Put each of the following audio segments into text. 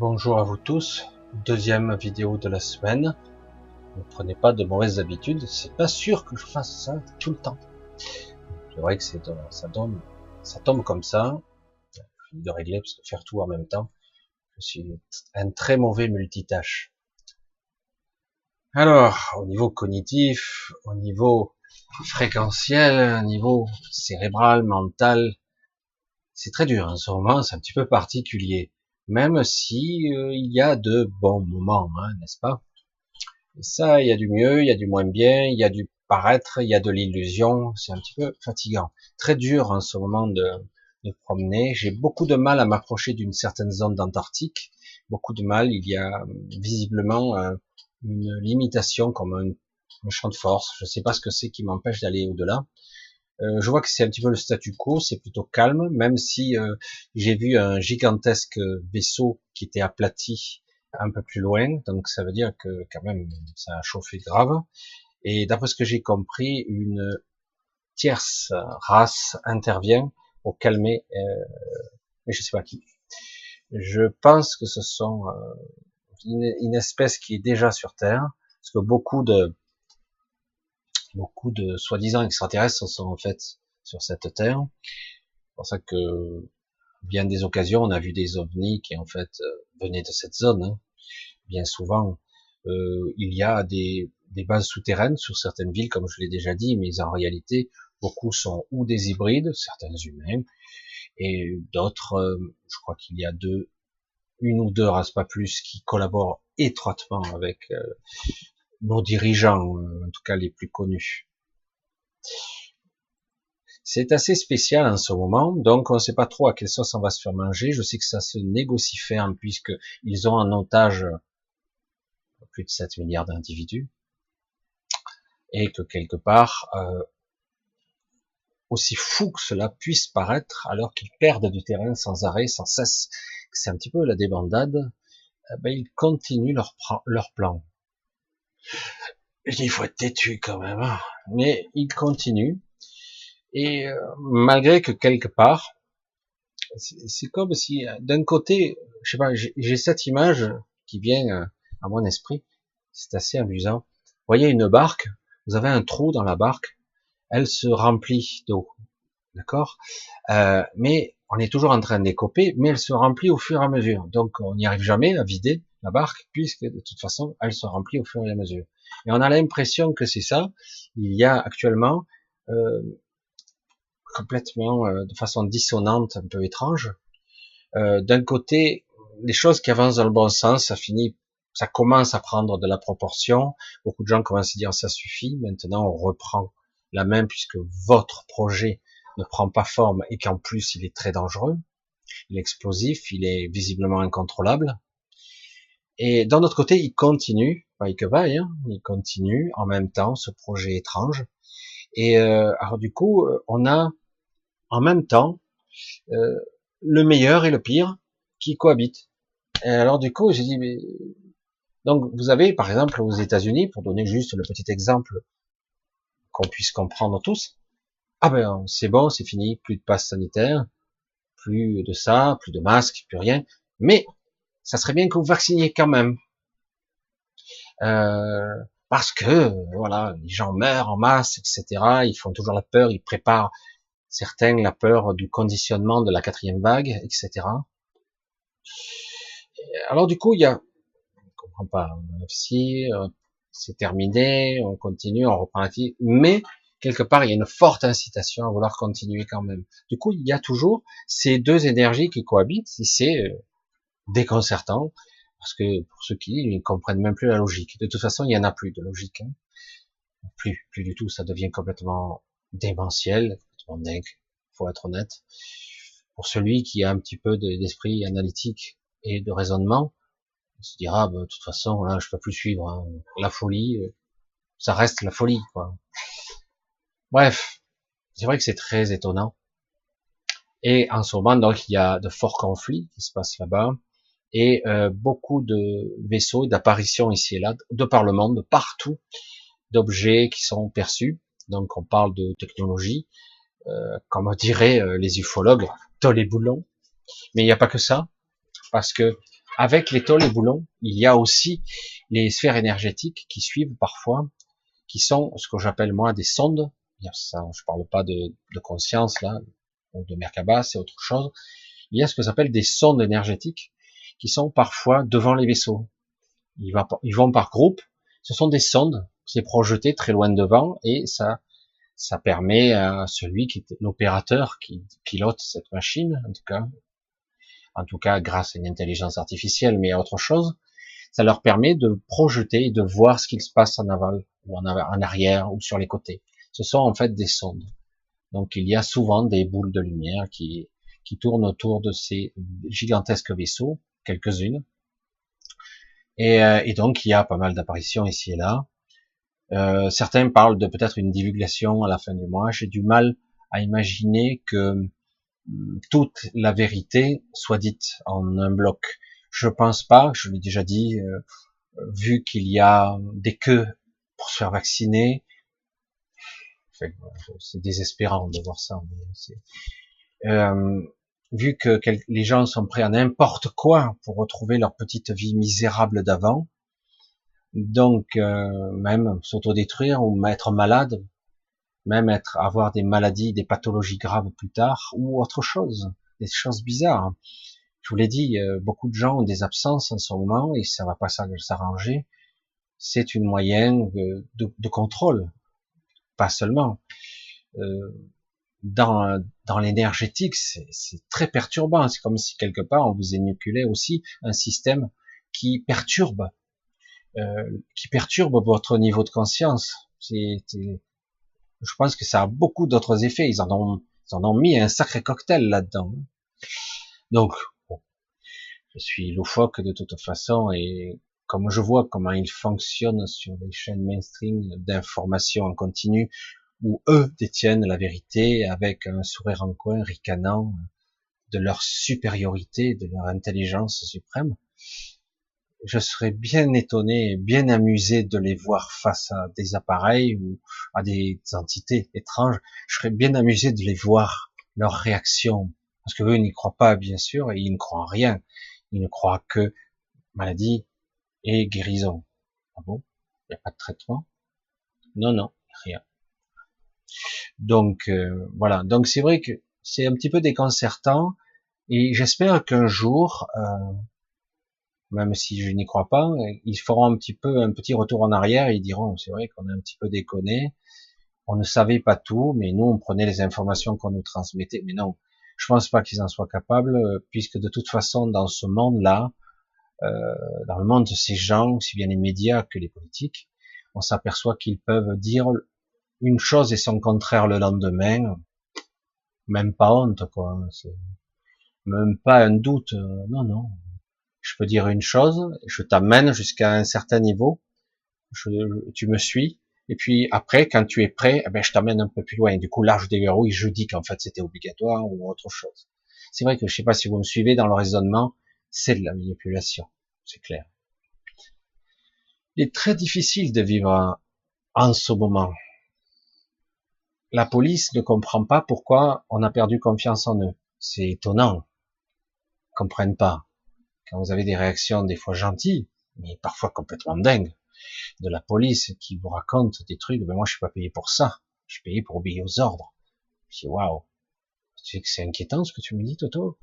Bonjour à vous tous. Deuxième vidéo de la semaine. Ne prenez pas de mauvaises habitudes. C'est pas sûr que je fasse ça tout le temps. C'est vrai que ça tombe, ça tombe comme ça. Je de régler parce que faire tout en même temps. Je suis un très mauvais multitâche. Alors, au niveau cognitif, au niveau fréquentiel, au niveau cérébral, mental, c'est très dur en ce moment, c'est un petit peu particulier même si euh, il y a de bons moments, hein, n'est-ce pas? Ça, il y a du mieux, il y a du moins bien, il y a du paraître, il y a de l'illusion, c'est un petit peu fatigant, très dur en ce moment de, de promener. J'ai beaucoup de mal à m'approcher d'une certaine zone d'Antarctique, beaucoup de mal. Il y a visiblement une limitation comme un, un champ de force. Je ne sais pas ce que c'est qui m'empêche d'aller au-delà. Euh, je vois que c'est un petit peu le statu quo, c'est plutôt calme, même si euh, j'ai vu un gigantesque vaisseau qui était aplati un peu plus loin, donc ça veut dire que quand même ça a chauffé grave. Et d'après ce que j'ai compris, une tierce race intervient pour calmer, euh, mais je sais pas qui. Je pense que ce sont une espèce qui est déjà sur Terre, parce que beaucoup de beaucoup de soi-disant extraterrestres sont en fait sur cette terre. C'est pour ça que bien des occasions, on a vu des ovnis qui en fait euh, venaient de cette zone. Hein. Bien souvent, euh, il y a des, bases souterraines sur certaines villes, comme je l'ai déjà dit, mais en réalité, beaucoup sont ou des hybrides, certains humains, et d'autres, euh, je crois qu'il y a deux, une ou deux races pas plus, qui collaborent étroitement avec nos dirigeants, euh, en tout cas les plus connus. C'est assez spécial en ce moment, donc on ne sait pas trop à quelle sauce on va se faire manger. Je sais que ça se négocie ferme puisque ils ont en otage plus de 7 milliards d'individus et que quelque part, euh, aussi fou que cela puisse paraître, alors qu'ils perdent du terrain sans arrêt, sans cesse, c'est un petit peu la débandade, eh ben, ils continuent leur, leur plan. Il faut être têtu quand même. Hein. Mais il continue. Et euh, malgré que quelque part, c'est comme si euh, d'un côté, je sais pas, j'ai cette image qui vient euh, à mon esprit. C'est assez amusant. Vous voyez une barque, vous avez un trou dans la barque, elle se remplit d'eau, d'accord? Mais on est toujours en train d'écoper, mais elle se remplit au fur et à mesure. Donc on n'y arrive jamais à vider la barque, puisque de toute façon, elle se remplit au fur et à mesure. Et on a l'impression que c'est ça. Il y a actuellement, euh, complètement euh, de façon dissonante, un peu étrange, euh, d'un côté, les choses qui avancent dans le bon sens, ça finit, ça commence à prendre de la proportion. Beaucoup de gens commencent à dire ça suffit. Maintenant, on reprend la main puisque votre projet ne prend pas forme et qu'en plus il est très dangereux, il est explosif, il est visiblement incontrôlable. Et d'un autre côté, il continue, pas que vaille, hein, il continue en même temps ce projet étrange. Et euh, alors du coup, euh, on a en même temps euh, le meilleur et le pire qui cohabitent. Et alors du coup, j'ai dit, mais... donc vous avez par exemple aux États-Unis, pour donner juste le petit exemple qu'on puisse comprendre tous, ah ben c'est bon, c'est fini, plus de passe sanitaire, plus de ça, plus de masques, plus rien. Mais ça serait bien que vous vacciniez quand même. Euh, parce que voilà, les gens meurent en masse, etc. Ils font toujours la peur, ils préparent certains la peur du conditionnement de la quatrième vague, etc. Alors du coup, il y a, on comprend pas, si euh, c'est terminé, on continue, on reprend la vie, mais quelque part, il y a une forte incitation à vouloir continuer quand même. Du coup, il y a toujours ces deux énergies qui cohabitent, et c'est euh, déconcertant, parce que pour ceux qui ne comprennent même plus la logique. De toute façon, il y en a plus de logique. Hein. Plus, plus du tout, ça devient complètement démentiel, complètement dingue, faut être honnête. Pour celui qui a un petit peu d'esprit analytique et de raisonnement, il se dira, bah, de toute façon, là, je peux plus suivre. Hein. La folie, euh, ça reste la folie, quoi. Bref, c'est vrai que c'est très étonnant. Et en ce moment, donc, il y a de forts conflits qui se passent là-bas et euh, beaucoup de vaisseaux, d'apparitions ici et là, de par le monde, partout, d'objets qui sont perçus. Donc on parle de technologie, euh, comme diraient euh, les ufologues, dans les boulons. Mais il n'y a pas que ça, parce que avec les tôles et boulons, il y a aussi les sphères énergétiques qui suivent parfois, qui sont ce que j'appelle moi des sondes. Ça, je parle pas de, conscience là, ou de Merkaba, c'est autre chose. Il y a ce que j'appelle des sondes énergétiques qui sont parfois devant les vaisseaux. Ils, vont par groupe. Ce sont des sondes, c'est projeté très loin devant et ça, ça permet à celui qui est l'opérateur qui pilote cette machine, en tout cas, en tout cas grâce à une intelligence artificielle, mais à autre chose, ça leur permet de projeter et de voir ce qu'il se passe en aval ou en, arrière ou sur les côtés. Ce sont en fait des sondes. Donc il y a souvent des boules de lumière qui, qui tournent autour de ces gigantesques vaisseaux, quelques-unes. Et, euh, et, donc il y a pas mal d'apparitions ici et là. Euh, certains parlent de peut-être une divulgation à la fin du mois. J'ai du mal à imaginer que toute la vérité soit dite en un bloc. Je pense pas, je l'ai déjà dit, euh, vu qu'il y a des queues pour se faire vacciner, c'est désespérant de voir ça. Vu que les gens sont prêts à n'importe quoi pour retrouver leur petite vie misérable d'avant, donc euh, même s'autodétruire ou être malade même être, avoir des maladies, des pathologies graves plus tard, ou autre chose, des choses bizarres. Je vous l'ai dit, euh, beaucoup de gens ont des absences en ce moment et ça va pas s'arranger. C'est une moyenne de, de, contrôle, pas seulement. Euh, dans, dans l'énergétique, c'est très perturbant. C'est comme si quelque part on vous inoculait aussi un système qui perturbe, euh, qui perturbe votre niveau de conscience. C'est je pense que ça a beaucoup d'autres effets. Ils en ont, ils en ont mis un sacré cocktail là-dedans. Donc, bon, je suis loufoque de toute façon et comme je vois comment ils fonctionnent sur les chaînes mainstream d'information en continu, où eux détiennent la vérité avec un sourire en coin ricanant de leur supériorité, de leur intelligence suprême, je serais bien étonné, bien amusé de les voir face à des appareils ou à des entités étranges. Je serais bien amusé de les voir, leur réaction. Parce que eux n'y croient pas, bien sûr, et ils ne croient en rien. Ils ne croient que maladie et guérison. Ah bon? Il n'y a pas de traitement? Non, non, rien. Donc, euh, voilà. Donc, c'est vrai que c'est un petit peu déconcertant, et j'espère qu'un jour, euh, même si je n'y crois pas, ils feront un petit peu un petit retour en arrière et diront c'est vrai qu'on a un petit peu déconné, on ne savait pas tout, mais nous on prenait les informations qu'on nous transmettait. Mais non, je pense pas qu'ils en soient capables, puisque de toute façon dans ce monde-là, euh, dans le monde de ces gens, aussi bien les médias que les politiques, on s'aperçoit qu'ils peuvent dire une chose et son contraire le lendemain, même pas honte quoi, même pas un doute, non non, je peux dire une chose, je t'amène jusqu'à un certain niveau, tu me suis, et puis après, quand tu es prêt, eh ben, je t'amène un peu plus loin. Du coup, là, je déverrouille, je dis qu'en fait, c'était obligatoire ou autre chose. C'est vrai que je sais pas si vous me suivez dans le raisonnement, c'est de la manipulation, c'est clair. Il est très difficile de vivre en ce moment. La police ne comprend pas pourquoi on a perdu confiance en eux. C'est étonnant. Ils comprennent pas quand vous avez des réactions des fois gentilles, mais parfois complètement dingues, de la police qui vous raconte des trucs, ben moi je suis pas payé pour ça, je suis payé pour obéir aux ordres. Je dis waouh, tu sais que c'est inquiétant ce que tu me dis Toto?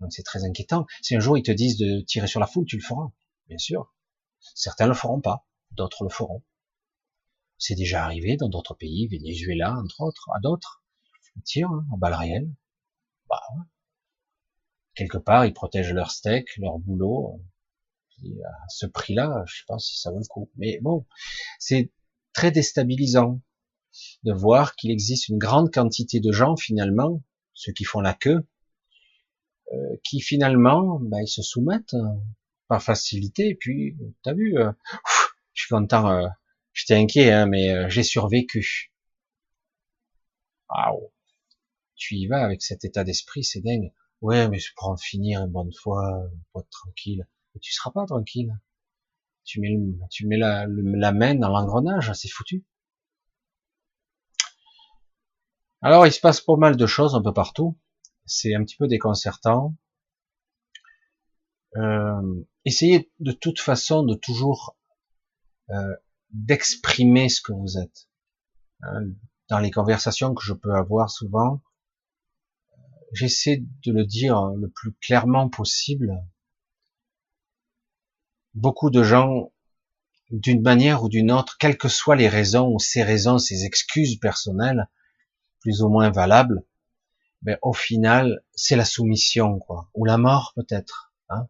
Donc c'est très inquiétant. Si un jour ils te disent de tirer sur la foule, tu le feras, bien sûr. Certains le feront pas, d'autres le feront. C'est déjà arrivé dans d'autres pays, Venezuela entre autres, à d'autres. Ils hein, en balles réelles. Bah ouais quelque part, ils protègent leur steak, leur boulot. à ce prix-là, je sais pas si ça vaut le coup. Mais bon, c'est très déstabilisant de voir qu'il existe une grande quantité de gens finalement, ceux qui font la queue, euh, qui finalement, bah, ils se soumettent euh, par facilité. Et puis, t'as vu, euh, je suis content. Euh, J'étais inquiet, hein, mais j'ai survécu. Waouh, tu y vas avec cet état d'esprit, c'est dingue. Ouais, mais je pour en finir une bonne fois, pour être tranquille. Mais tu seras pas tranquille. Tu mets, tu mets la, la main dans l'engrenage, c'est foutu. Alors, il se passe pas mal de choses un peu partout. C'est un petit peu déconcertant. euh, essayez de toute façon de toujours euh, d'exprimer ce que vous êtes. Hein, dans les conversations que je peux avoir souvent, j'essaie de le dire le plus clairement possible. Beaucoup de gens, d'une manière ou d'une autre, quelles que soient les raisons ou ces raisons, ces excuses personnelles, plus ou moins valables, mais au final, c'est la soumission, quoi, ou la mort peut-être, hein,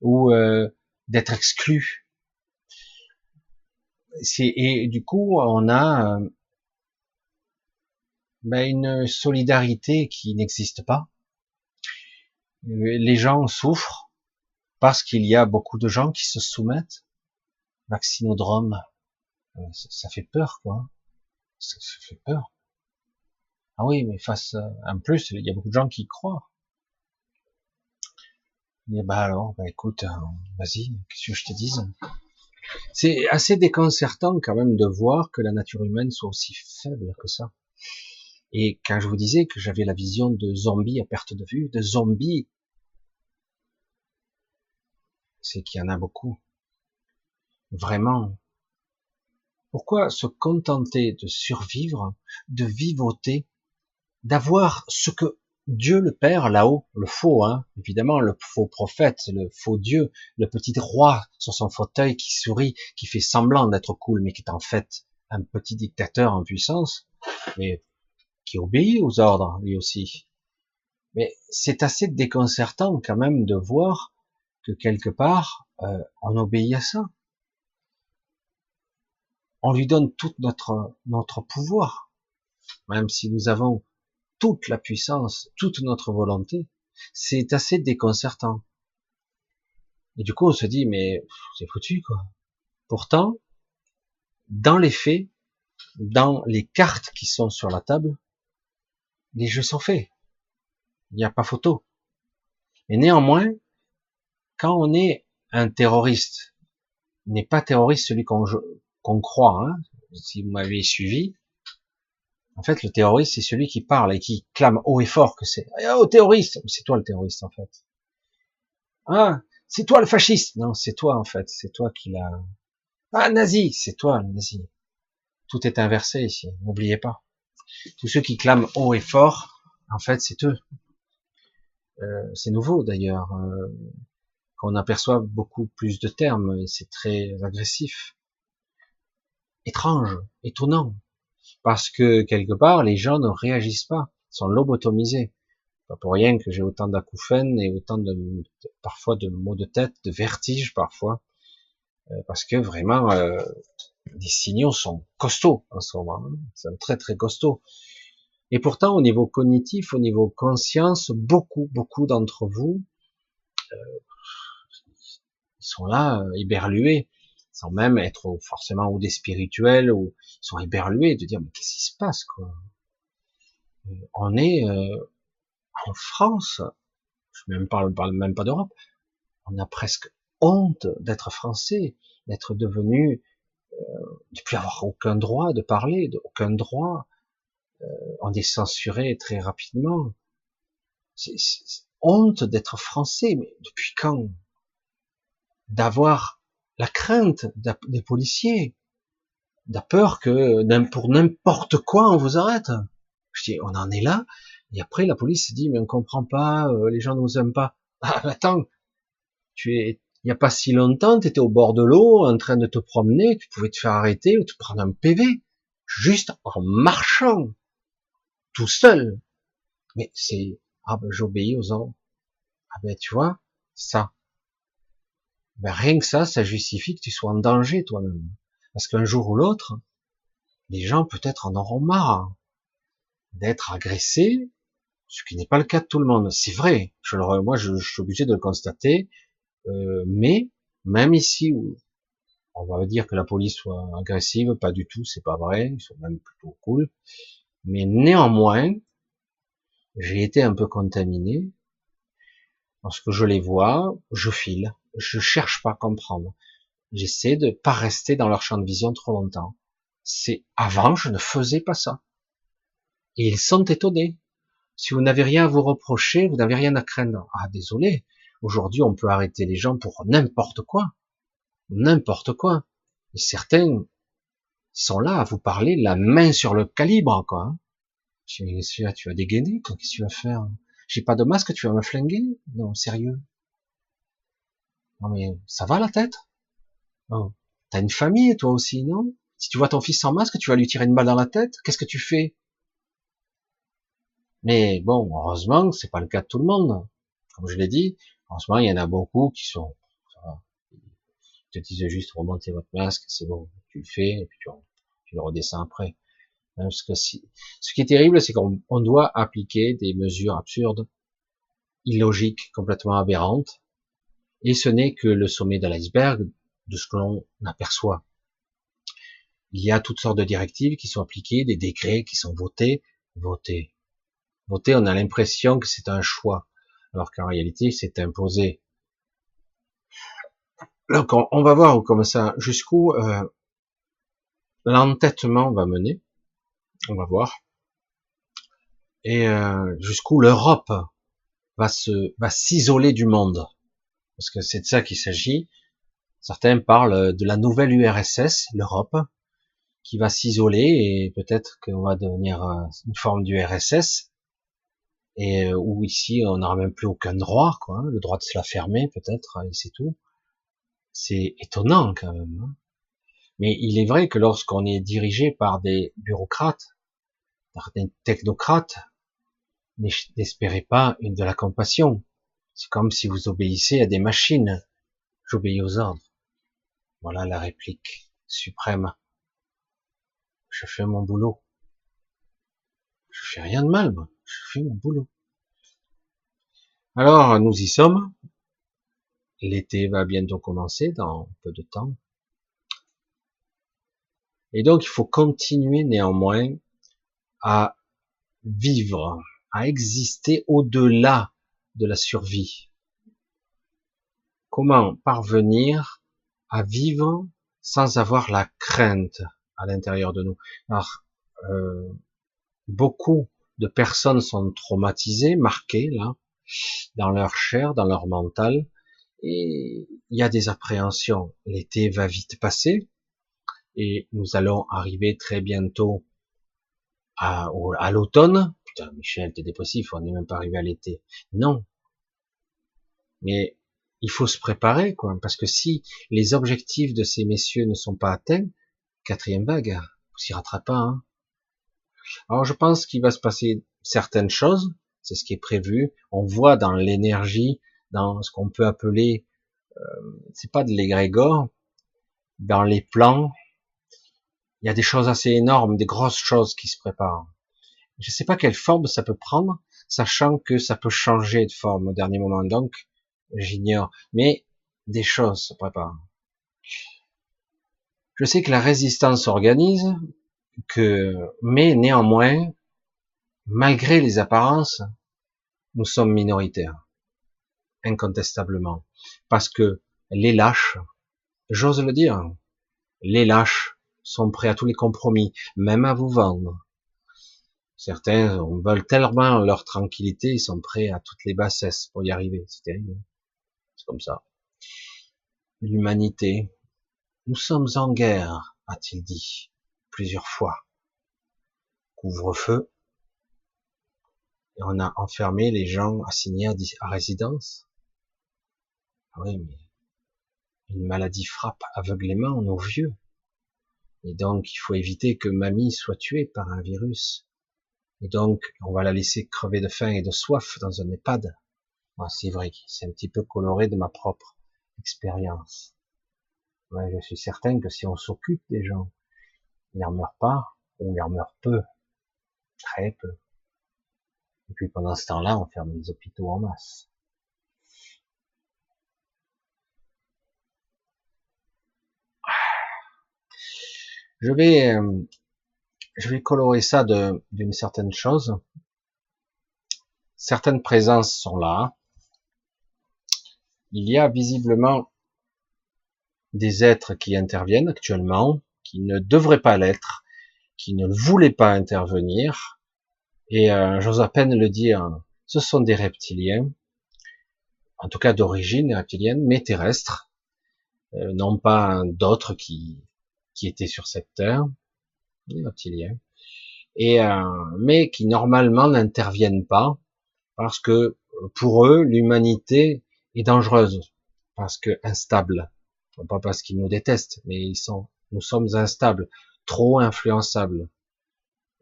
ou euh, d'être exclu. Et du coup, on a euh, ben, une solidarité qui n'existe pas. Les gens souffrent parce qu'il y a beaucoup de gens qui se soumettent. Vaccinodrome, euh, ça fait peur, quoi. Ça fait peur. Ah oui, mais face, en plus, il y a beaucoup de gens qui croient. Et bah alors, bah écoute, euh, vas-y, qu'est-ce que je te dise? C'est assez déconcertant quand même de voir que la nature humaine soit aussi faible que ça. Et quand je vous disais que j'avais la vision de zombies à perte de vue, de zombies, c'est qu'il y en a beaucoup. Vraiment. Pourquoi se contenter de survivre, de vivoter d'avoir ce que Dieu le Père là-haut, le faux, hein, évidemment, le faux prophète, le faux Dieu, le petit roi sur son fauteuil qui sourit, qui fait semblant d'être cool, mais qui est en fait un petit dictateur en puissance, mais qui obéit aux ordres lui aussi. Mais c'est assez déconcertant quand même de voir que quelque part euh, on obéit à ça. On lui donne tout notre notre pouvoir, même si nous avons toute la puissance, toute notre volonté, c'est assez déconcertant. Et du coup, on se dit, mais c'est foutu, quoi. Pourtant, dans les faits, dans les cartes qui sont sur la table, les jeux sont faits. Il n'y a pas photo. Et néanmoins, quand on est un terroriste, n'est pas terroriste celui qu'on croit, hein, si vous m'avez suivi, en fait, le terroriste, c'est celui qui parle et qui clame haut et fort que c'est oh terroriste, c'est toi le terroriste en fait. Ah, c'est toi le fasciste. Non, c'est toi en fait, c'est toi qui l'a. Ah nazi, c'est toi le nazi. Tout est inversé ici, n'oubliez pas. Tous ceux qui clament haut et fort, en fait, c'est eux. Euh, c'est nouveau d'ailleurs, euh, qu'on aperçoit beaucoup plus de termes, c'est très agressif, étrange, étonnant parce que quelque part les gens ne réagissent pas, sont lobotomisés. Pas pour rien que j'ai autant d'acouphènes et autant de parfois de maux de tête, de vertiges parfois, euh, parce que vraiment euh, les signaux sont costauds en ce moment, hein. c'est très très costaud. Et pourtant au niveau cognitif, au niveau conscience, beaucoup beaucoup d'entre vous euh, sont là éberlués sans même être forcément ou des spirituels ou sont éberlués de dire mais qu'est-ce qui se passe quoi? Euh, on est euh, en France je même parle, même pas d'Europe on a presque honte d'être français d'être devenu euh, de plus avoir aucun droit de parler aucun droit euh, on est censuré très rapidement. C'est honte d'être français mais depuis quand? D'avoir la crainte des policiers, la peur que pour n'importe quoi on vous arrête. Je dis, on en est là. Et après, la police dit, mais on comprend pas, euh, les gens ne nous aiment pas. Ah, attends, tu es, il n'y a pas si longtemps, tu étais au bord de l'eau, en train de te promener, tu pouvais te faire arrêter ou te prendre un PV, juste en marchant, tout seul. Mais c'est, ah ben, j'obéis aux ordres. Ah ben, tu vois, ça, ben rien que ça, ça justifie que tu sois en danger toi-même. Parce qu'un jour ou l'autre, les gens peut-être en auront marre d'être agressés, ce qui n'est pas le cas de tout le monde. C'est vrai, je le, moi je, suis obligé de le constater, euh, mais même ici où on va dire que la police soit agressive, pas du tout, c'est pas vrai, ils sont même plutôt cool. Mais néanmoins, j'ai été un peu contaminé. Lorsque je les vois, je file je cherche pas à comprendre. J'essaie de pas rester dans leur champ de vision trop longtemps. C'est avant, je ne faisais pas ça. Et ils sont étonnés. Si vous n'avez rien à vous reprocher, vous n'avez rien à craindre. Ah, désolé. Aujourd'hui, on peut arrêter les gens pour n'importe quoi. N'importe quoi. Et certains sont là à vous parler la main sur le calibre, quoi. Tu, tu vas dégainer, quoi. Qu'est-ce que tu vas faire? J'ai pas de masque, tu vas me flinguer? Non, sérieux? Non, mais ça va la tête? Oh. T'as une famille, toi aussi, non? Si tu vois ton fils sans masque, tu vas lui tirer une balle dans la tête? Qu'est-ce que tu fais? Mais bon, heureusement, c'est pas le cas de tout le monde. Comme je l'ai dit, heureusement, il y en a beaucoup qui sont, te disent juste remontez votre masque, c'est bon, tu le fais, et puis tu, le redescends après. Parce que si, ce qui est terrible, c'est qu'on doit appliquer des mesures absurdes, illogiques, complètement aberrantes, et ce n'est que le sommet de l'iceberg de ce que l'on aperçoit. Il y a toutes sortes de directives qui sont appliquées, des décrets qui sont votés, votés. Votés, on a l'impression que c'est un choix, alors qu'en réalité, c'est imposé. Donc, on, va voir comme ça, jusqu'où euh, l'entêtement va mener. On va voir. Et euh, jusqu'où l'Europe va se va s'isoler du monde. Parce que c'est de ça qu'il s'agit. Certains parlent de la nouvelle URSS, l'Europe, qui va s'isoler et peut-être qu'on va devenir euh, une forme d'URSS et euh, où ici on n'aura même plus aucun droit, quoi, le droit de se la fermer peut-être, et c'est tout. C'est étonnant quand même. Hein. Mais il est vrai que lorsqu'on est dirigé par des bureaucrates, par des technocrates, n'espérez pas une de la compassion. C'est comme si vous obéissez à des machines. J'obéis aux ordres. Voilà la réplique suprême. Je fais mon boulot. Je fais rien de mal, moi je fais mon boulot. Alors, nous y sommes. L'été va bientôt commencer dans peu de temps. Et donc, il faut continuer néanmoins à vivre, à exister au-delà de la survie. Comment parvenir à vivre sans avoir la crainte à l'intérieur de nous? Alors, euh, beaucoup de personnes sont traumatisées, marquées là, dans leur chair, dans leur mental, et il y a des appréhensions. L'été va vite passer, et nous allons arriver très bientôt à, à l'automne. Putain, Michel, t'es dépressif, on n'est même pas arrivé à l'été. Non. Mais il faut se préparer, quoi, parce que si les objectifs de ces messieurs ne sont pas atteints, quatrième vague, vous s'y rattrapez pas, hein. Alors je pense qu'il va se passer certaines choses, c'est ce qui est prévu. On voit dans l'énergie, dans ce qu'on peut appeler, euh, c'est pas de l'égrégore, dans les plans, il y a des choses assez énormes, des grosses choses qui se préparent. Je ne sais pas quelle forme ça peut prendre, sachant que ça peut changer de forme au dernier moment, donc j'ignore. Mais des choses se préparent. Je sais que la résistance s'organise, que, mais néanmoins, malgré les apparences, nous sommes minoritaires, incontestablement, parce que les lâches, j'ose le dire, les lâches sont prêts à tous les compromis, même à vous vendre. Certains veulent tellement leur tranquillité, ils sont prêts à toutes les bassesses pour y arriver. C'est terrible. C'est comme ça. L'humanité. Nous sommes en guerre, a-t-il dit plusieurs fois. Couvre-feu. Et on a enfermé les gens assignés à résidence. Ah oui, mais une maladie frappe aveuglément nos vieux. Et donc, il faut éviter que mamie soit tuée par un virus. Et donc, on va la laisser crever de faim et de soif dans un EHPAD. C'est vrai, c'est un petit peu coloré de ma propre expérience. Ouais, je suis certain que si on s'occupe des gens, il n'en meurt pas, ou il en meurt peu, très peu. Et puis pendant ce temps-là, on ferme les hôpitaux en masse. Je vais, euh, je vais colorer ça d'une certaine chose. Certaines présences sont là. Il y a visiblement des êtres qui interviennent actuellement, qui ne devraient pas l'être, qui ne voulaient pas intervenir. Et euh, j'ose à peine le dire, ce sont des reptiliens. en tout cas d'origine reptilienne, mais terrestre, euh, non pas d'autres qui, qui étaient sur cette terre, et euh, mais qui normalement n'interviennent pas parce que pour eux l'humanité est dangereuse, parce que instable, pas parce qu'ils nous détestent, mais ils sont, nous sommes instables, trop influençables,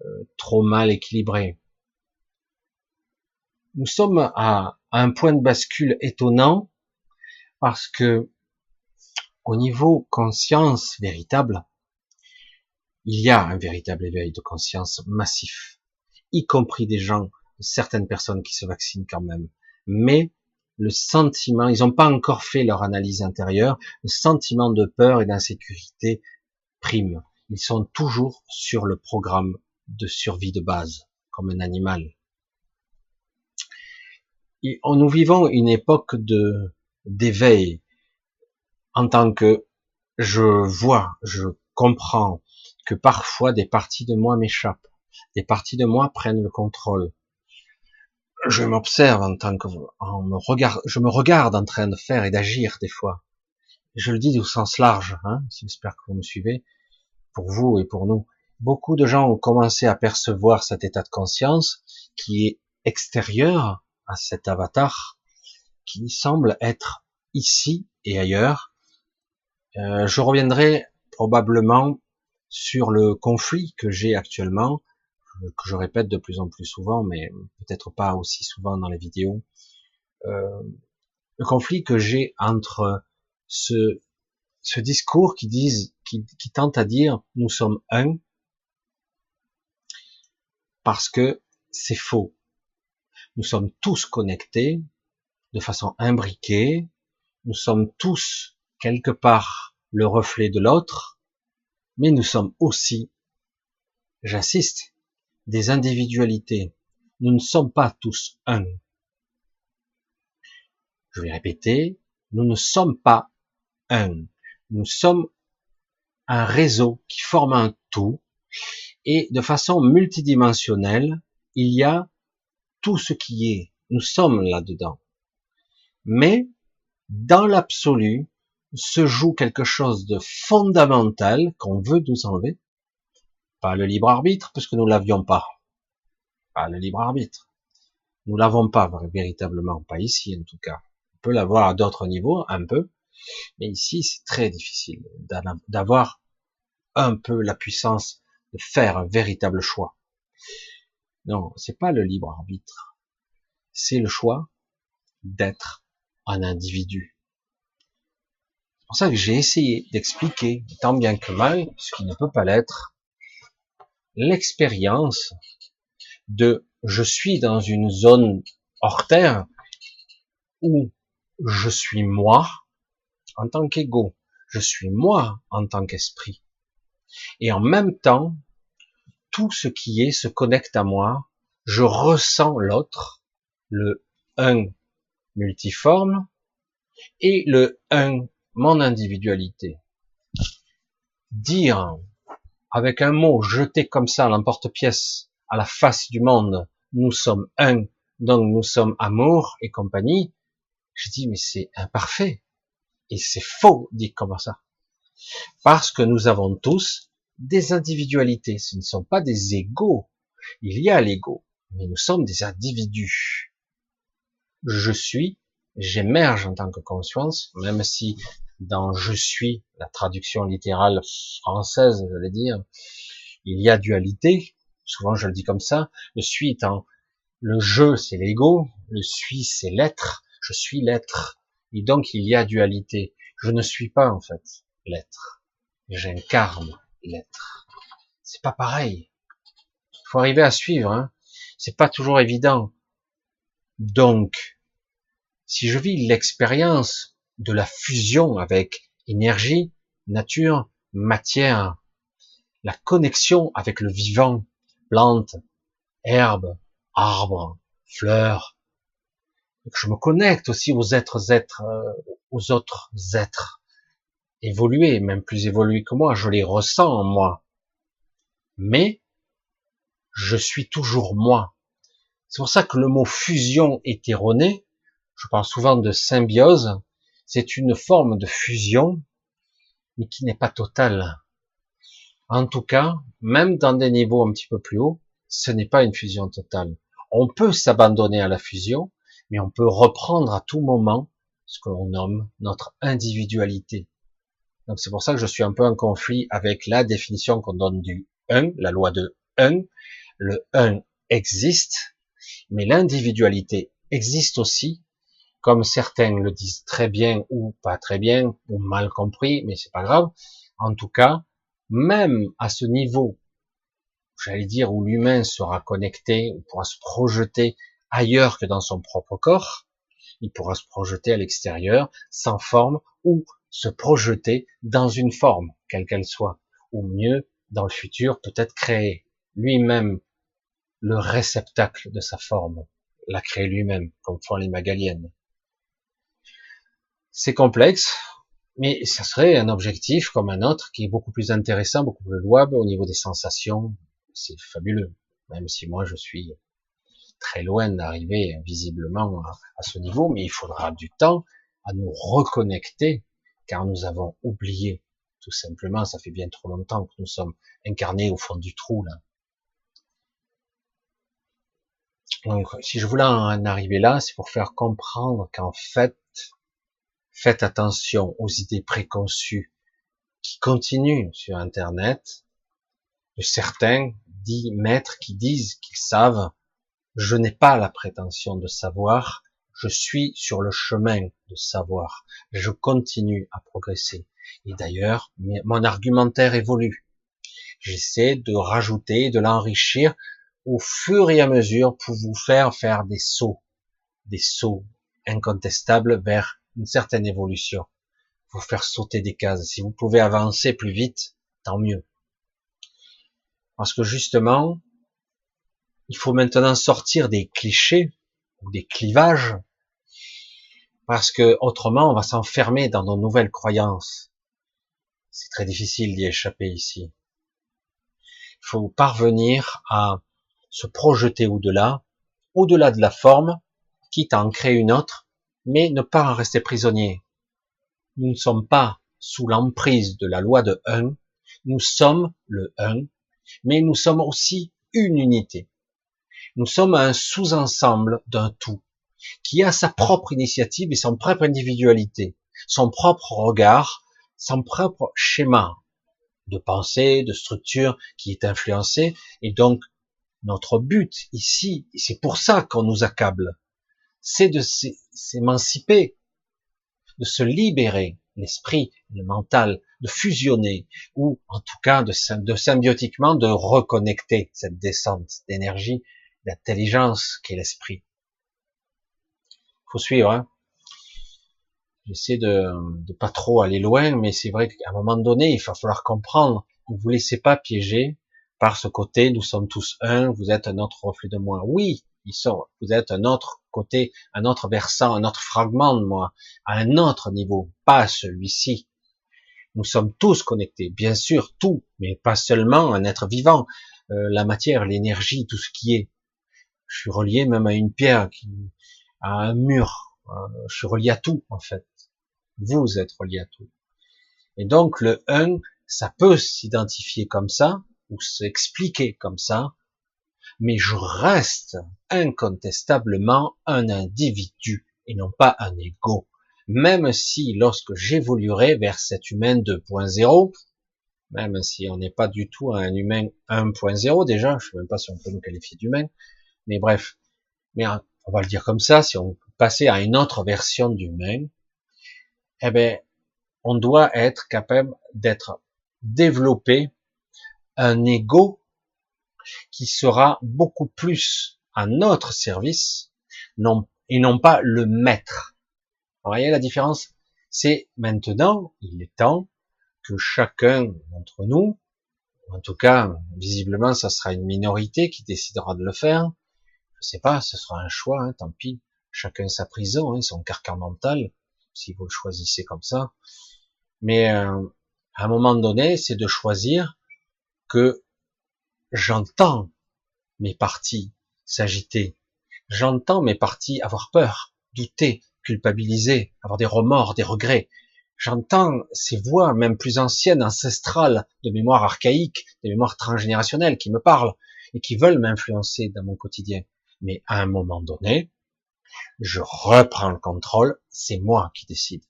euh, trop mal équilibrés. Nous sommes à, un point de bascule étonnant parce que au niveau conscience véritable, il y a un véritable éveil de conscience massif, y compris des gens, certaines personnes qui se vaccinent quand même. Mais le sentiment, ils n'ont pas encore fait leur analyse intérieure, le sentiment de peur et d'insécurité prime. Ils sont toujours sur le programme de survie de base, comme un animal. Et nous vivons une époque d'éveil en tant que je vois, je comprends que parfois des parties de moi m'échappent, des parties de moi prennent le contrôle. Je m'observe en tant que, en me je me regarde en train de faire et d'agir des fois. Je le dis au sens large, hein, j'espère que vous me suivez, pour vous et pour nous. Beaucoup de gens ont commencé à percevoir cet état de conscience qui est extérieur à cet avatar, qui semble être ici et ailleurs. Euh, je reviendrai probablement sur le conflit que j'ai actuellement, que je répète de plus en plus souvent, mais peut-être pas aussi souvent dans les vidéos. Euh, le conflit que j'ai entre ce, discours qui disent, qui tente à dire nous sommes un, parce que c'est faux. Nous sommes tous connectés de façon imbriquée. Nous sommes tous quelque part le reflet de l'autre, mais nous sommes aussi, j'assiste, des individualités. Nous ne sommes pas tous un. Je vais répéter, nous ne sommes pas un. Nous sommes un réseau qui forme un tout et de façon multidimensionnelle, il y a tout ce qui est. Nous sommes là-dedans. Mais, dans l'absolu, se joue quelque chose de fondamental qu'on veut nous enlever. Pas le libre arbitre, parce que nous l'avions pas. Pas le libre arbitre. Nous l'avons pas véritablement, pas ici en tout cas. On peut l'avoir à d'autres niveaux, un peu, mais ici c'est très difficile d'avoir un peu la puissance de faire un véritable choix. Non, c'est pas le libre arbitre. C'est le choix d'être un individu. C'est pour ça que j'ai essayé d'expliquer, tant bien que mal, ce qui ne peut pas l'être, l'expérience de je suis dans une zone hors terre où je suis moi en tant qu'ego, je suis moi en tant qu'esprit. Et en même temps, tout ce qui est se connecte à moi, je ressens l'autre, le un multiforme, et le un, mon individualité. Dire avec un mot jeté comme ça à l'emporte-pièce à la face du monde, nous sommes un, donc nous sommes amour et compagnie, je dis mais c'est imparfait et c'est faux dit comme ça parce que nous avons tous des individualités. Ce ne sont pas des égaux. Il y a l'ego, mais nous sommes des individus. Je suis, j'émerge en tant que conscience, même si dans je suis, la traduction littérale française, je vais dire, il y a dualité. Souvent, je le dis comme ça. Le suis étant le je, c'est l'ego. Le suis, c'est l'être. Je suis l'être. Et donc, il y a dualité. Je ne suis pas, en fait, l'être. J'incarne l'être. C'est pas pareil. Il faut arriver à suivre. Hein. C'est pas toujours évident. Donc, si je vis l'expérience de la fusion avec énergie, nature, matière, la connexion avec le vivant, plantes, herbes, arbres, fleurs, je me connecte aussi aux êtres, êtres, euh, aux autres êtres, évoluer, même plus évoluer que moi, je les ressens en moi. Mais je suis toujours moi. C'est pour ça que le mot fusion est erroné, je parle souvent de symbiose, c'est une forme de fusion, mais qui n'est pas totale. En tout cas, même dans des niveaux un petit peu plus hauts, ce n'est pas une fusion totale. On peut s'abandonner à la fusion, mais on peut reprendre à tout moment ce que l'on nomme notre individualité. Donc c'est pour ça que je suis un peu en conflit avec la définition qu'on donne du 1, la loi de 1. Le 1 existe, mais l'individualité existe aussi, comme certains le disent très bien ou pas très bien, ou mal compris, mais c'est pas grave. En tout cas, même à ce niveau, j'allais dire, où l'humain sera connecté, ou pourra se projeter ailleurs que dans son propre corps, il pourra se projeter à l'extérieur, sans forme, ou se projeter dans une forme, quelle qu'elle soit, ou mieux, dans le futur, peut-être créer lui-même le réceptacle de sa forme, la créer lui-même, comme font les magaliennes. C'est complexe, mais ça serait un objectif comme un autre qui est beaucoup plus intéressant, beaucoup plus louable au niveau des sensations. C'est fabuleux, même si moi je suis très loin d'arriver visiblement à, ce niveau, mais il faudra du temps à nous reconnecter, car nous avons oublié, tout simplement, ça fait bien trop longtemps que nous sommes incarnés au fond du trou, là. Donc, si je voulais en arriver là, c'est pour faire comprendre qu'en fait, faites attention aux idées préconçues qui continuent sur Internet, de certains dits maîtres qui disent qu'ils savent je n'ai pas la prétention de savoir, je suis sur le chemin de savoir, je continue à progresser. Et d'ailleurs, mon argumentaire évolue. J'essaie de rajouter, de l'enrichir au fur et à mesure pour vous faire faire des sauts, des sauts incontestables vers une certaine évolution. Vous faire sauter des cases. Si vous pouvez avancer plus vite, tant mieux. Parce que justement, il faut maintenant sortir des clichés ou des clivages, parce que autrement on va s'enfermer dans nos nouvelles croyances. C'est très difficile d'y échapper ici. Il faut parvenir à se projeter au-delà, au-delà de la forme, quitte à en créer une autre, mais ne pas en rester prisonnier. Nous ne sommes pas sous l'emprise de la loi de 1, nous sommes le 1, mais nous sommes aussi une unité. Nous sommes un sous-ensemble d'un tout, qui a sa propre initiative et son propre individualité, son propre regard, son propre schéma de pensée, de structure qui est influencé. Et donc, notre but ici, c'est pour ça qu'on nous accable, c'est de s'émanciper, de se libérer l'esprit, le mental, de fusionner, ou en tout cas de, symbiotiquement de reconnecter cette descente d'énergie d'intelligence qu'est l'esprit. Faut suivre. Hein. J'essaie de, de pas trop aller loin, mais c'est vrai qu'à un moment donné, il va falloir comprendre. Ne vous laissez pas piéger par ce côté. Nous sommes tous un. Vous êtes un autre reflet de moi. Oui, ils sont. Vous êtes un autre côté, un autre versant, un autre fragment de moi, à un autre niveau, pas celui-ci. Nous sommes tous connectés, bien sûr, tout, mais pas seulement un être vivant, euh, la matière, l'énergie, tout ce qui est je suis relié même à une pierre, à un mur. Euh, je suis relié à tout, en fait. Vous êtes relié à tout. Et donc, le 1, ça peut s'identifier comme ça, ou s'expliquer comme ça, mais je reste incontestablement un individu et non pas un ego. Même si lorsque j'évoluerai vers cet humain 2.0, même si on n'est pas du tout un humain 1.0 déjà, je sais même pas si on peut nous qualifier d'humain, mais bref, mais on va le dire comme ça, si on passait à une autre version d'humain, eh ben, on doit être capable d'être développé un ego qui sera beaucoup plus à notre service, non, et non pas le maître. Vous voyez la différence? C'est maintenant, il est temps que chacun d'entre nous, en tout cas, visiblement, ça sera une minorité qui décidera de le faire, je sais pas, ce sera un choix, hein, tant pis. Chacun sa prison, hein, son carcan mental, si vous le choisissez comme ça. Mais euh, à un moment donné, c'est de choisir que j'entends mes parties s'agiter, j'entends mes parties avoir peur, douter, culpabiliser, avoir des remords, des regrets. J'entends ces voix, même plus anciennes, ancestrales, de mémoire archaïque, de mémoire transgénérationnelle, qui me parlent et qui veulent m'influencer dans mon quotidien. Mais à un moment donné, je reprends le contrôle, c'est moi qui décide.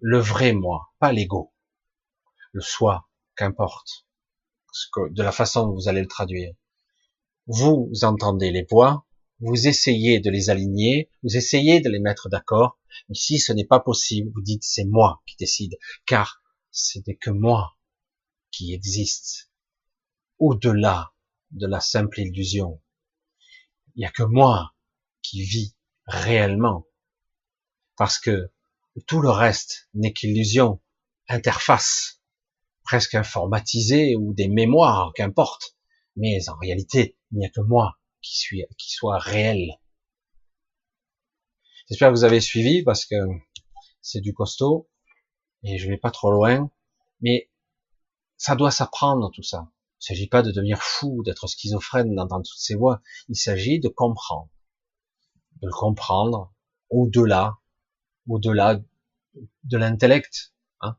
Le vrai moi, pas l'ego. Le soi, qu'importe. De la façon dont vous allez le traduire. Vous entendez les voix, vous essayez de les aligner, vous essayez de les mettre d'accord, mais si ce n'est pas possible, vous dites c'est moi qui décide, car ce n'est que moi qui existe au-delà de la simple illusion. Il n'y a que moi qui vis réellement, parce que tout le reste n'est qu'illusion, interface, presque informatisée ou des mémoires, qu'importe. Mais en réalité, il n'y a que moi qui suis, qui soit réel. J'espère que vous avez suivi parce que c'est du costaud et je vais pas trop loin, mais ça doit s'apprendre tout ça. Il ne s'agit pas de devenir fou, d'être schizophrène, d'entendre toutes ces voix. Il s'agit de comprendre, de le comprendre au-delà, au-delà de l'intellect. Hein.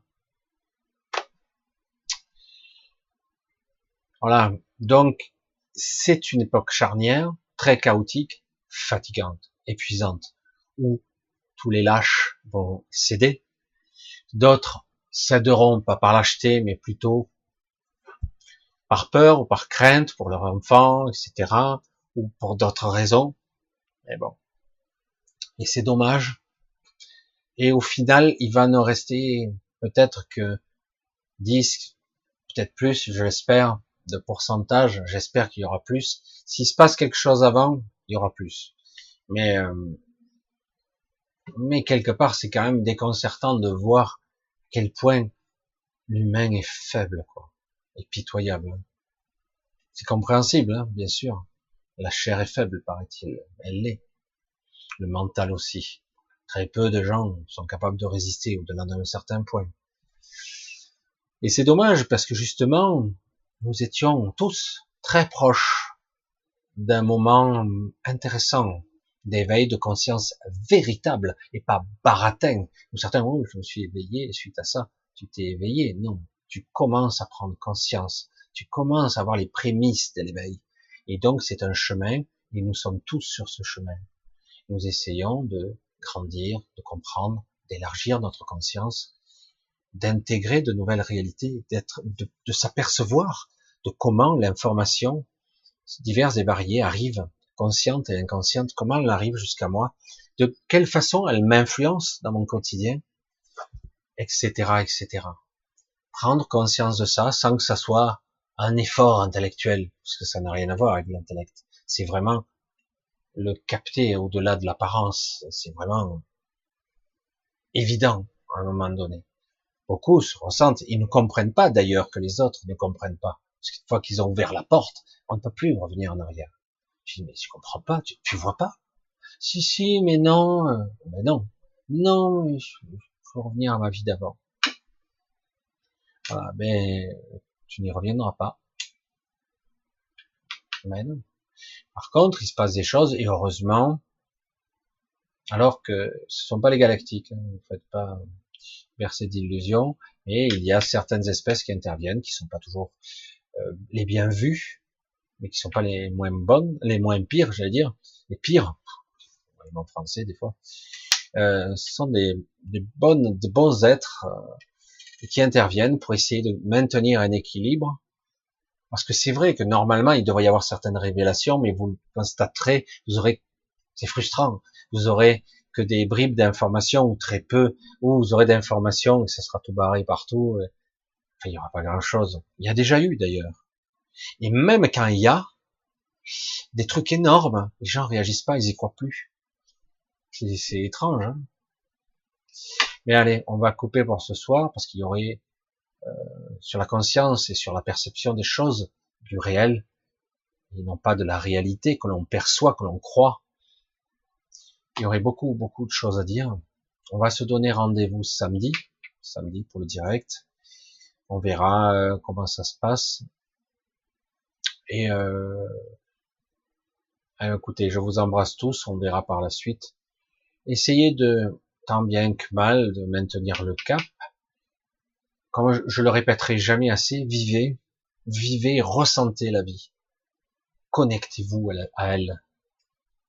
Voilà. Donc, c'est une époque charnière, très chaotique, fatigante, épuisante, où tous les lâches vont céder. D'autres céderont pas par lâcheté, mais plutôt par peur ou par crainte pour leur enfant, etc., ou pour d'autres raisons. Mais bon. Et c'est dommage. Et au final, il va ne rester peut-être que 10, peut-être plus, je l'espère, de pourcentage. J'espère qu'il y aura plus. S'il se passe quelque chose avant, il y aura plus. Mais euh, mais quelque part, c'est quand même déconcertant de voir quel point l'humain est faible, quoi, et pitoyable. C'est compréhensible, hein, bien sûr. La chair est faible, paraît-il. Elle l'est. Le mental aussi. Très peu de gens sont capables de résister au-delà d'un certain point. Et c'est dommage parce que justement, nous étions tous très proches d'un moment intéressant d'éveil de conscience véritable et pas baratin. Ou certains, oh, je me suis éveillé suite à ça. Tu t'es éveillé. Non. Tu commences à prendre conscience. Tu commences à voir les prémices de l'éveil. Et donc, c'est un chemin et nous sommes tous sur ce chemin. Nous essayons de grandir, de comprendre, d'élargir notre conscience d'intégrer de nouvelles réalités, d'être, de, s'apercevoir de comment l'information diverses et variées arrive, consciente et inconsciente, comment elle arrive jusqu'à moi, de quelle façon elle m'influence dans mon quotidien, etc., etc. Prendre conscience de ça sans que ça soit un effort intellectuel, parce que ça n'a rien à voir avec l'intellect. C'est vraiment le capter au-delà de l'apparence. C'est vraiment évident à un moment donné. Beaucoup se ressentent, ils ne comprennent pas d'ailleurs que les autres ne comprennent pas. Parce qu'une fois qu'ils ont ouvert la porte, on ne peut plus revenir en arrière. Je dis, mais comprends pas, tu, tu vois pas? Si, si, mais non, euh, mais non, non, il faut revenir à ma vie d'avant. Voilà, mais tu n'y reviendras pas. Mais non. Par contre, il se passe des choses, et heureusement, alors que ce sont pas les galactiques, hein, vous faites pas verser d'illusions, et il y a certaines espèces qui interviennent, qui sont pas toujours euh, les bien vues, mais qui sont pas les moins bonnes, les moins pires, j'allais dire, les pires, en français des fois, euh, ce sont des, des bonnes, de bons êtres euh, qui interviennent pour essayer de maintenir un équilibre. Parce que c'est vrai que normalement il devrait y avoir certaines révélations, mais vous le constaterez, vous aurez, c'est frustrant, vous aurez que des bribes d'informations ou très peu, ou vous aurez d'informations et ça sera tout barré partout. Enfin, il n'y aura pas grand chose. Il y a déjà eu d'ailleurs. Et même quand il y a des trucs énormes, les gens réagissent pas, ils y croient plus. C'est étrange. Hein Mais allez, on va couper pour ce soir parce qu'il y aurait euh, sur la conscience et sur la perception des choses du réel et non pas de la réalité que l'on perçoit, que l'on croit il y aurait beaucoup, beaucoup de choses à dire. On va se donner rendez-vous samedi, samedi pour le direct. On verra euh, comment ça se passe. Et euh, euh, écoutez, je vous embrasse tous. On verra par la suite. essayez de, tant bien que mal, de maintenir le cap. Comme je le répéterai jamais assez, vivez, vivez, ressentez la vie. Connectez-vous à elle.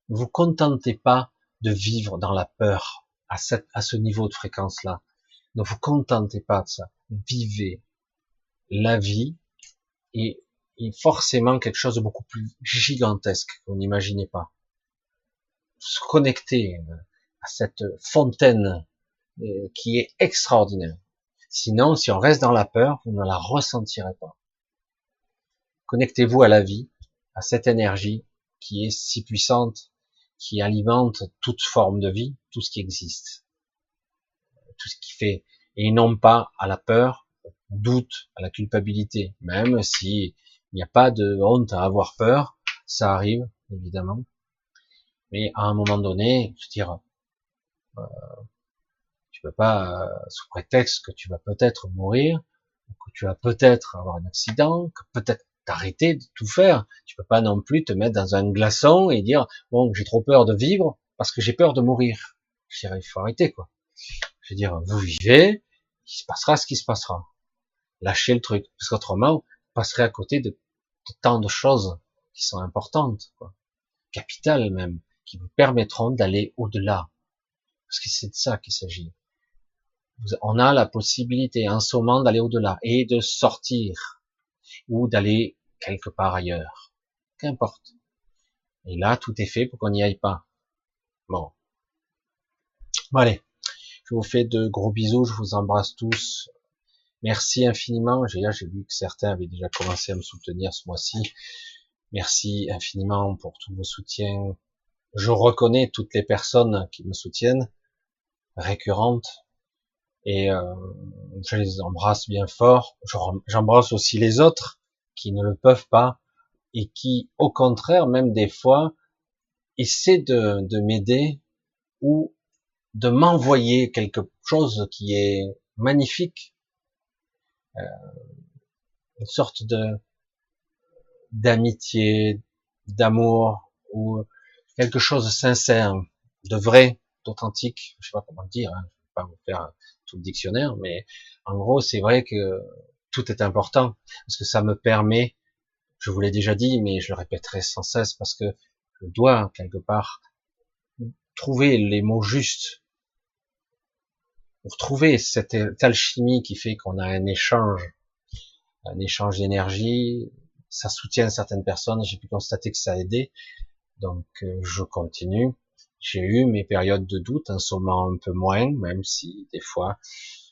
Ne vous contentez pas de vivre dans la peur à, cette, à ce niveau de fréquence-là. Ne vous contentez pas de ça. Vivez. La vie est forcément quelque chose de beaucoup plus gigantesque que vous n'imaginez pas. Se connecter à cette fontaine euh, qui est extraordinaire. Sinon, si on reste dans la peur, vous ne la ressentirez pas. Connectez-vous à la vie, à cette énergie qui est si puissante, qui alimente toute forme de vie, tout ce qui existe, tout ce qui fait, et non pas à la peur, au doute, à la culpabilité, même si il n'y a pas de honte à avoir peur, ça arrive évidemment, mais à un moment donné, je veux dire, euh, tu peux pas, euh, sous prétexte que tu vas peut-être mourir, que tu vas peut-être avoir un accident, que peut-être t'arrêter de tout faire. Tu peux pas non plus te mettre dans un glaçon et dire bon j'ai trop peur de vivre parce que j'ai peur de mourir. Je dirais il faut arrêter quoi. Je veux dire vous vivez, il se passera ce qui se passera. Lâchez le truc parce qu'autrement vous passerez à côté de, tant de choses qui sont importantes, quoi. capitales même, qui vous permettront d'aller au-delà. Parce que c'est de ça qu'il s'agit. On a la possibilité en ce moment d'aller au-delà et de sortir ou d'aller quelque part ailleurs. Qu'importe. Et là, tout est fait pour qu'on n'y aille pas. Bon. Bon, allez. Je vous fais de gros bisous. Je vous embrasse tous. Merci infiniment. J'ai vu que certains avaient déjà commencé à me soutenir ce mois-ci. Merci infiniment pour tous vos soutiens. Je reconnais toutes les personnes qui me soutiennent, récurrentes, et euh, je les embrasse bien fort. J'embrasse aussi les autres qui ne le peuvent pas et qui, au contraire, même des fois, essaient de, de m'aider ou de m'envoyer quelque chose qui est magnifique, euh, une sorte de d'amitié, d'amour ou quelque chose de sincère, de vrai, d'authentique. Je sais pas comment le dire, hein. je vais pas vous faire tout le dictionnaire, mais en gros, c'est vrai que tout est important parce que ça me permet, je vous l'ai déjà dit, mais je le répéterai sans cesse parce que je dois quelque part trouver les mots justes pour trouver cette alchimie qui fait qu'on a un échange, un échange d'énergie, ça soutient certaines personnes, j'ai pu constater que ça a aidé, donc euh, je continue. J'ai eu mes périodes de doute, en ce un peu moins, même si des fois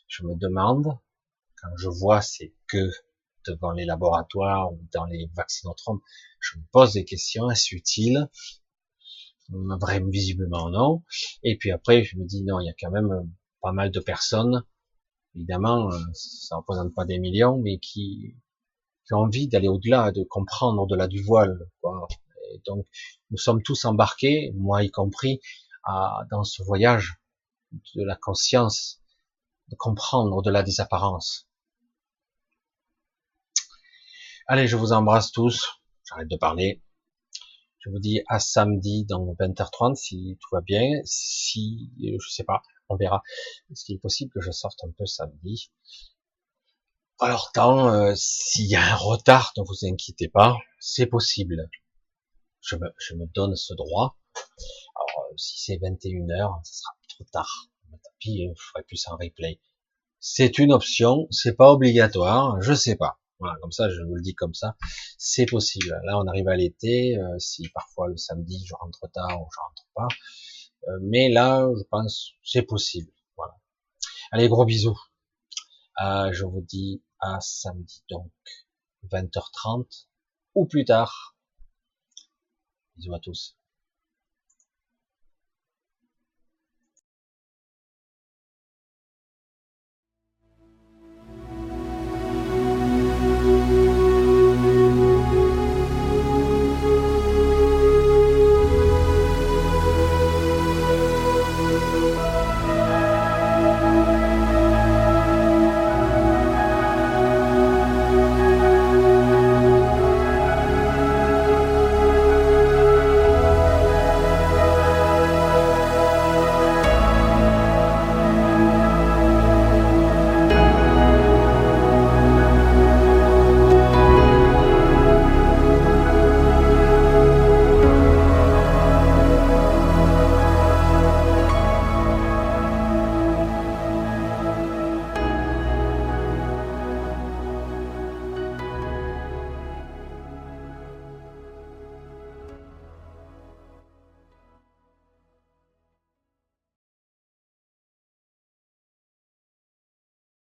je me demande je vois ces queues devant les laboratoires ou dans les vaccinotromes, je me pose des questions, est-ce utile? Vraiment, visiblement non. Et puis après, je me dis non, il y a quand même pas mal de personnes, évidemment, ça ne représente pas des millions, mais qui, qui ont envie d'aller au-delà, de comprendre au-delà du voile. Quoi. Et donc, nous sommes tous embarqués, moi y compris, à, dans ce voyage de la conscience, de comprendre au-delà des apparences. Allez, je vous embrasse tous. J'arrête de parler. Je vous dis à samedi dans 20h30 si tout va bien. Si, je sais pas, on verra. Est-ce qu'il est possible que je sorte un peu samedi? Alors, tant, euh, s'il y a un retard, ne vous inquiétez pas, c'est possible. Je me, je me donne ce droit. Alors, euh, si c'est 21h, ce sera trop tard. Tant pis, je ferai plus un replay. C'est une option, c'est pas obligatoire, je sais pas. Voilà, comme ça, je vous le dis comme ça, c'est possible. Là, on arrive à l'été, euh, si parfois le samedi je rentre tard ou je rentre pas, euh, mais là, je pense, c'est possible. Voilà. Allez, gros bisous. Euh, je vous dis à samedi donc 20h30 ou plus tard. Bisous à tous.